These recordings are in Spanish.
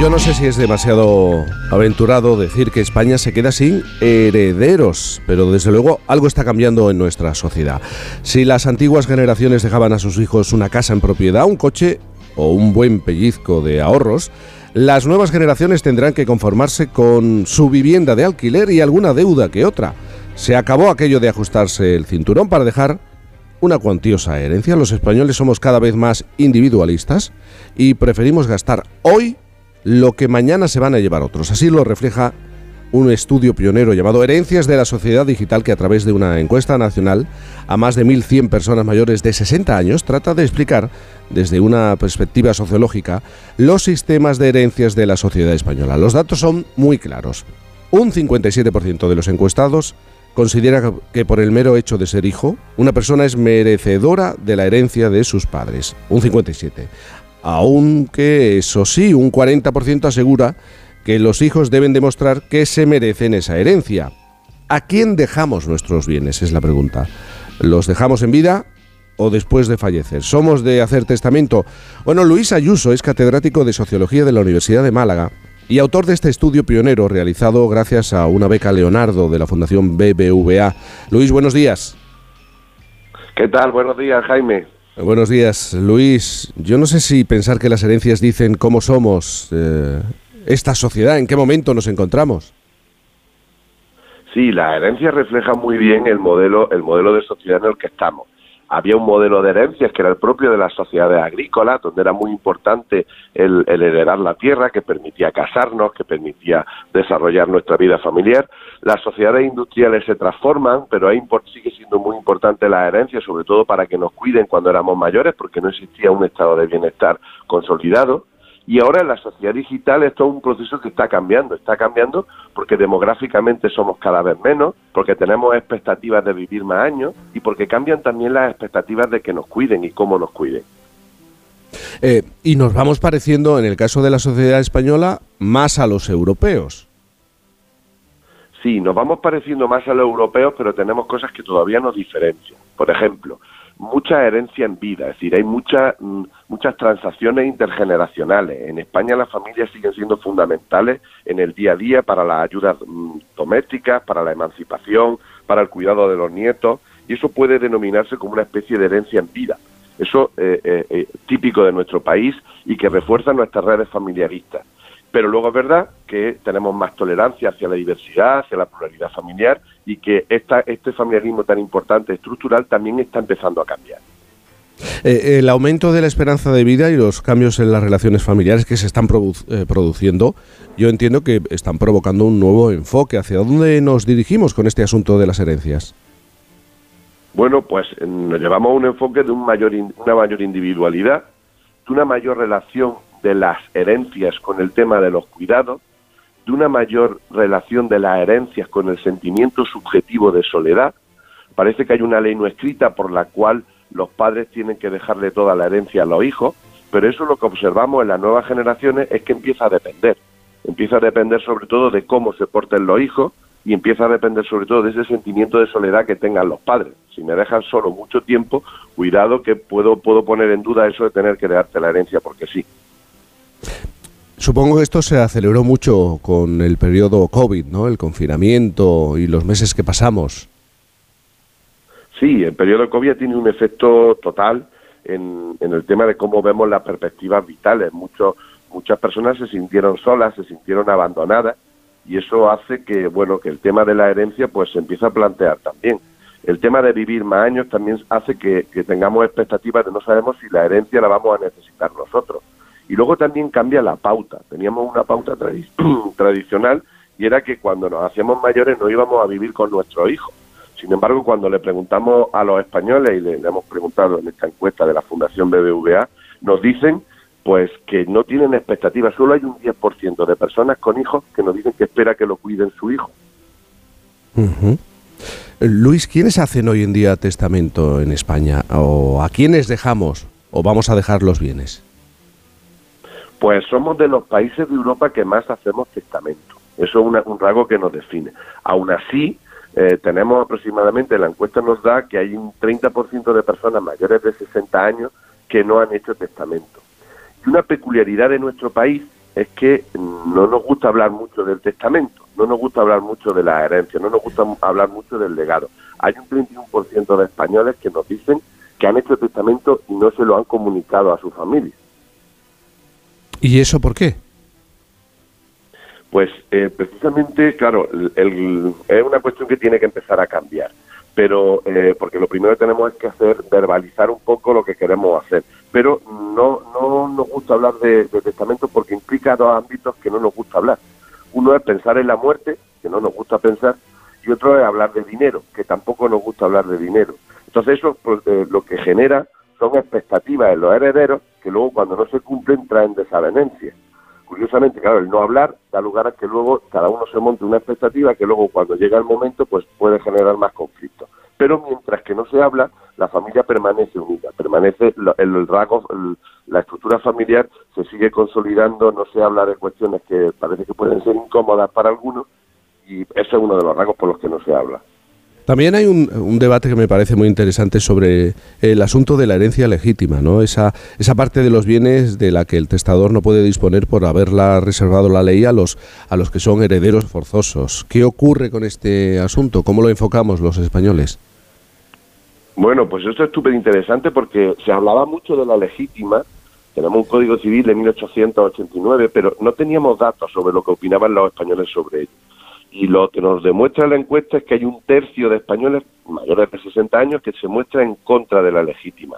Yo no sé si es demasiado aventurado decir que España se queda sin herederos, pero desde luego algo está cambiando en nuestra sociedad. Si las antiguas generaciones dejaban a sus hijos una casa en propiedad, un coche o un buen pellizco de ahorros, las nuevas generaciones tendrán que conformarse con su vivienda de alquiler y alguna deuda que otra. Se acabó aquello de ajustarse el cinturón para dejar una cuantiosa herencia. Los españoles somos cada vez más individualistas y preferimos gastar hoy lo que mañana se van a llevar otros. Así lo refleja un estudio pionero llamado Herencias de la Sociedad Digital que a través de una encuesta nacional a más de 1.100 personas mayores de 60 años trata de explicar desde una perspectiva sociológica los sistemas de herencias de la sociedad española. Los datos son muy claros. Un 57% de los encuestados considera que por el mero hecho de ser hijo, una persona es merecedora de la herencia de sus padres. Un 57% aunque eso sí, un 40% asegura que los hijos deben demostrar que se merecen esa herencia. ¿A quién dejamos nuestros bienes? Es la pregunta. ¿Los dejamos en vida o después de fallecer? ¿Somos de hacer testamento? Bueno, Luis Ayuso es catedrático de Sociología de la Universidad de Málaga y autor de este estudio pionero realizado gracias a una beca Leonardo de la Fundación BBVA. Luis, buenos días. ¿Qué tal? Buenos días, Jaime. Buenos días, Luis. Yo no sé si pensar que las herencias dicen cómo somos eh, esta sociedad, en qué momento nos encontramos. Sí, la herencia refleja muy bien el modelo, el modelo de sociedad en el que estamos había un modelo de herencias que era el propio de las sociedades agrícolas, donde era muy importante el, heredar la tierra, que permitía casarnos, que permitía desarrollar nuestra vida familiar. Las sociedades industriales se transforman, pero ahí sigue siendo muy importante la herencia, sobre todo para que nos cuiden cuando éramos mayores, porque no existía un estado de bienestar consolidado. Y ahora en la sociedad digital esto es un proceso que está cambiando, está cambiando porque demográficamente somos cada vez menos, porque tenemos expectativas de vivir más años y porque cambian también las expectativas de que nos cuiden y cómo nos cuiden. Eh, y nos vamos pareciendo, en el caso de la sociedad española, más a los europeos. Sí, nos vamos pareciendo más a los europeos, pero tenemos cosas que todavía nos diferencian. Por ejemplo, mucha herencia en vida, es decir, hay muchas mm, muchas transacciones intergeneracionales. En España las familias siguen siendo fundamentales en el día a día para las ayudas mm, domésticas, para la emancipación, para el cuidado de los nietos, y eso puede denominarse como una especie de herencia en vida. Eso es eh, eh, eh, típico de nuestro país y que refuerza nuestras redes familiaristas. Pero luego es verdad que tenemos más tolerancia hacia la diversidad, hacia la pluralidad familiar y que esta, este familiarismo tan importante, estructural, también está empezando a cambiar. Eh, el aumento de la esperanza de vida y los cambios en las relaciones familiares que se están eh, produciendo, yo entiendo que están provocando un nuevo enfoque. ¿Hacia dónde nos dirigimos con este asunto de las herencias? Bueno, pues nos llevamos a un enfoque de un mayor, una mayor individualidad, de una mayor relación de las herencias con el tema de los cuidados, de una mayor relación de las herencias con el sentimiento subjetivo de soledad. Parece que hay una ley no escrita por la cual los padres tienen que dejarle toda la herencia a los hijos, pero eso lo que observamos en las nuevas generaciones es que empieza a depender. Empieza a depender sobre todo de cómo se porten los hijos y empieza a depender sobre todo de ese sentimiento de soledad que tengan los padres. Si me dejan solo mucho tiempo, cuidado que puedo, puedo poner en duda eso de tener que dejarte la herencia porque sí. Supongo que esto se aceleró mucho con el periodo COVID, ¿no? El confinamiento y los meses que pasamos. Sí, el periodo COVID tiene un efecto total en, el tema de cómo vemos las perspectivas vitales. Muchos, muchas personas se sintieron solas, se sintieron abandonadas y eso hace que, bueno, que el tema de la herencia pues se empiece a plantear también. El tema de vivir más años también hace que, que tengamos expectativas de no sabemos si la herencia la vamos a necesitar nosotros y luego también cambia la pauta. Teníamos una pauta tradicional y era que cuando nos hacíamos mayores no íbamos a vivir con nuestros hijos. Sin embargo, cuando le preguntamos a los españoles, y le, hemos preguntado en esta encuesta de la Fundación BBVA, nos dicen pues que no tienen expectativas. Solo hay un 10% de personas con hijos que nos dicen que espera que lo cuiden su hijo. Luis, ¿quiénes hacen hoy en día testamento en España? ¿O a quiénes dejamos o vamos a dejar los bienes? Pues somos de los países de Europa que más hacemos testamento. Eso es un rasgo que nos define. Aún así, eh, tenemos aproximadamente, la encuesta nos da que hay un 30% de personas mayores de 60 años que no han hecho testamento. Y una peculiaridad de nuestro país es que no nos gusta hablar mucho del testamento, no nos gusta hablar mucho de la herencia, no nos gusta hablar mucho del legado. Hay un 31% de españoles que nos dicen que han hecho testamento y no se lo han comunicado a su familia. ¿Y eso por qué? Pues eh, precisamente, claro, es una cuestión que tiene que empezar a cambiar, pero eh, porque lo primero que tenemos es que hacer, verbalizar un poco lo que queremos hacer, pero no, no nos gusta hablar de, de testamento porque implica dos ámbitos que no nos gusta hablar. Uno es pensar en la muerte, que no nos gusta pensar, y otro es hablar de dinero, que tampoco nos gusta hablar de dinero. Entonces eso pues, eh, lo que genera son expectativas en los herederos que luego cuando no se cumplen traen desavenencias. Curiosamente, claro, el no hablar da lugar a que luego cada uno se monte una expectativa que luego cuando llega el momento pues puede generar más conflictos. Pero mientras que no se habla, la familia permanece unida, permanece el, rasgo, la estructura familiar se sigue consolidando, no se habla de cuestiones que parece que pueden ser incómodas para algunos y ese es uno de los rasgos por los que no se habla. También hay un, debate que me parece muy interesante sobre el asunto de la herencia legítima, ¿no? Esa, esa parte de los bienes de la que el testador no puede disponer por haberla reservado la ley a los, a los que son herederos forzosos. ¿Qué ocurre con este asunto? ¿Cómo lo enfocamos los españoles? Bueno, pues esto es súper interesante porque se hablaba mucho de la legítima, tenemos un código civil de 1889, pero no teníamos datos sobre lo que opinaban los españoles sobre ello. Y lo que nos demuestra la encuesta es que hay un tercio de españoles mayores de 60 años que se muestra en contra de la legítima.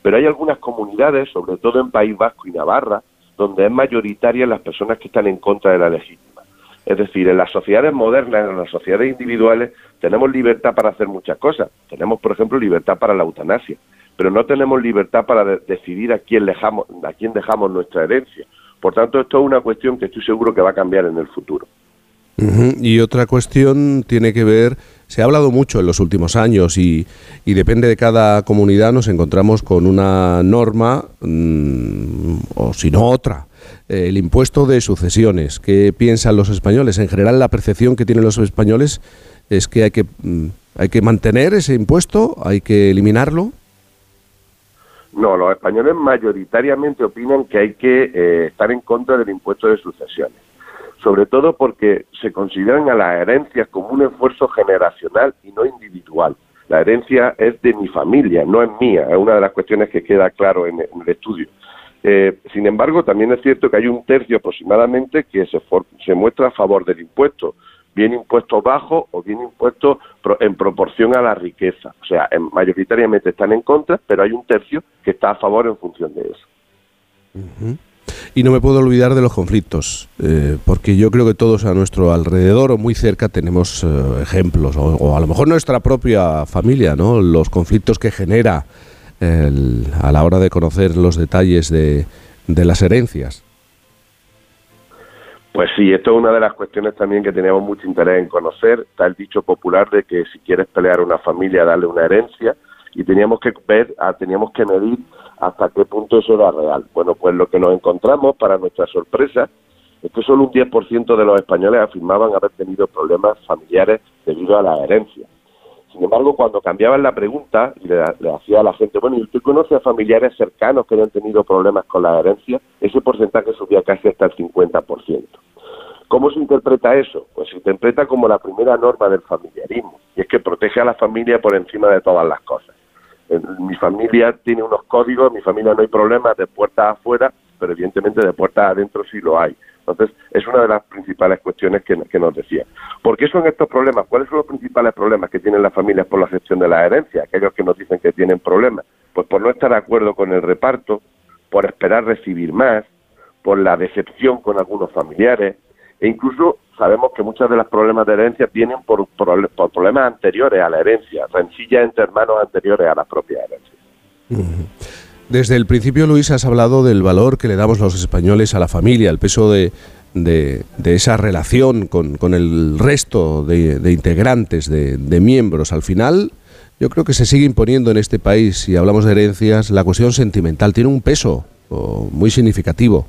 Pero hay algunas comunidades, sobre todo en País Vasco y Navarra, donde es mayoritaria las personas que están en contra de la legítima. Es decir, en las sociedades modernas, en las sociedades individuales, tenemos libertad para hacer muchas cosas. Tenemos, por ejemplo, libertad para la eutanasia, pero no tenemos libertad para decidir a quién, dejamos, a quién dejamos nuestra herencia. Por tanto, esto es una cuestión que estoy seguro que va a cambiar en el futuro. Y otra cuestión tiene que ver, se ha hablado mucho en los últimos años y, depende de cada comunidad nos encontramos con una norma mm, o si no otra. el impuesto de sucesiones. ¿Qué piensan los españoles? En general la percepción que tienen los españoles es que hay que, mm, hay que mantener ese impuesto, hay que eliminarlo. No, los españoles mayoritariamente opinan que hay que eh, estar en contra del impuesto de sucesiones sobre todo porque se consideran a las herencias como un esfuerzo generacional y no individual. La herencia es de mi familia, no es mía, es una de las cuestiones que queda claro en, el estudio. Eh, sin embargo, también es cierto que hay un tercio aproximadamente que se, muestra a favor del impuesto, bien impuesto bajo o bien impuesto en proporción a la riqueza. O sea, mayoritariamente están en contra, pero hay un tercio que está a favor en función de eso. Y no me puedo olvidar de los conflictos, eh, porque yo creo que todos a nuestro alrededor o muy cerca tenemos eh, ejemplos, o, a lo mejor nuestra propia familia, ¿no? Los conflictos que genera a la hora de conocer los detalles de, de las herencias. Pues sí, esto es una de las cuestiones también que teníamos mucho interés en conocer. Está el dicho popular de que si quieres pelear una familia, darle una herencia y teníamos que ver, ah, teníamos que medir hasta qué punto eso era real. Bueno, pues lo que nos encontramos, para nuestra sorpresa, es que solo un 10% de los españoles afirmaban haber tenido problemas familiares debido a la herencia. Sin embargo, cuando cambiaban la pregunta y le, hacía a la gente, bueno, ¿y usted conoce a familiares cercanos que hayan tenido problemas con la herencia? Ese porcentaje subía casi hasta el 50%. ¿Cómo se interpreta eso? Pues se interpreta como la primera norma del familiarismo, y es que protege a la familia por encima de todas las cosas mi familia tiene unos códigos, mi familia no hay problemas de puertas afuera, pero evidentemente de puertas adentro sí lo hay. Entonces, es una de las principales cuestiones que, nos decía. ¿Por qué son estos problemas? ¿Cuáles son los principales problemas que tienen las familias por la gestión de la herencia? Aquellos que nos dicen que tienen problemas. Pues por no estar de acuerdo con el reparto, por esperar recibir más, por la decepción con algunos familiares, e incluso sabemos que muchos de los problemas de herencia vienen por, problemas anteriores a la herencia, rencillas entre hermanos anteriores a la propia herencia. Desde el principio, Luis, has hablado del valor que le damos los españoles a la familia, el peso de, de, esa relación con, el resto de, integrantes, de, miembros. Al final, yo creo que se sigue imponiendo en este país, si hablamos de herencias, la cuestión sentimental tiene un peso muy significativo.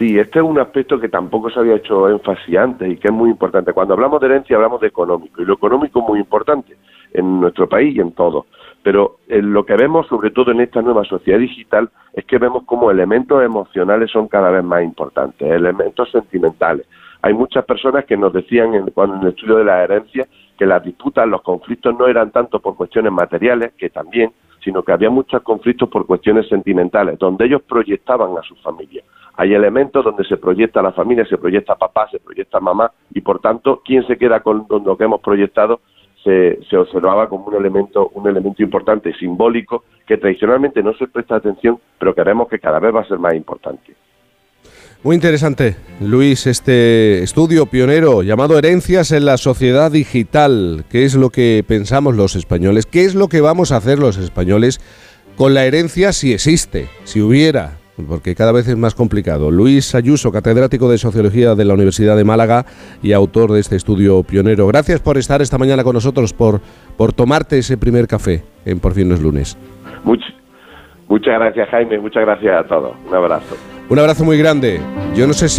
Sí, este es un aspecto que tampoco se había hecho énfasis antes y que es muy importante. Cuando hablamos de herencia hablamos de económico y lo económico es muy importante en nuestro país y en todo. Pero eh, lo que vemos, sobre todo en esta nueva sociedad digital, es que vemos como elementos emocionales son cada vez más importantes, elementos sentimentales. Hay muchas personas que nos decían en, cuando en el estudio de la herencia que las disputas, los conflictos no eran tanto por cuestiones materiales, que también, sino que había muchos conflictos por cuestiones sentimentales, donde ellos proyectaban a su familia. Hay elementos donde se proyecta la familia, se proyecta papá, se proyecta mamá, y por tanto, quien se queda con lo que hemos proyectado se, se, observaba como un elemento, un elemento importante, simbólico, que tradicionalmente no se presta atención, pero que vemos que cada vez va a ser más importante. Muy interesante, Luis, este estudio pionero llamado Herencias en la Sociedad Digital. ¿Qué es lo que pensamos los españoles? ¿Qué es lo que vamos a hacer los españoles con la herencia si existe, si hubiera? Porque cada vez es más complicado. Luis Ayuso, catedrático de Sociología de la Universidad de Málaga y autor de este estudio pionero. Gracias por estar esta mañana con nosotros, por, por tomarte ese primer café en Por fin no es lunes. muchas gracias, Jaime. Muchas gracias a todos. Un abrazo. Un abrazo muy grande. Yo no sé si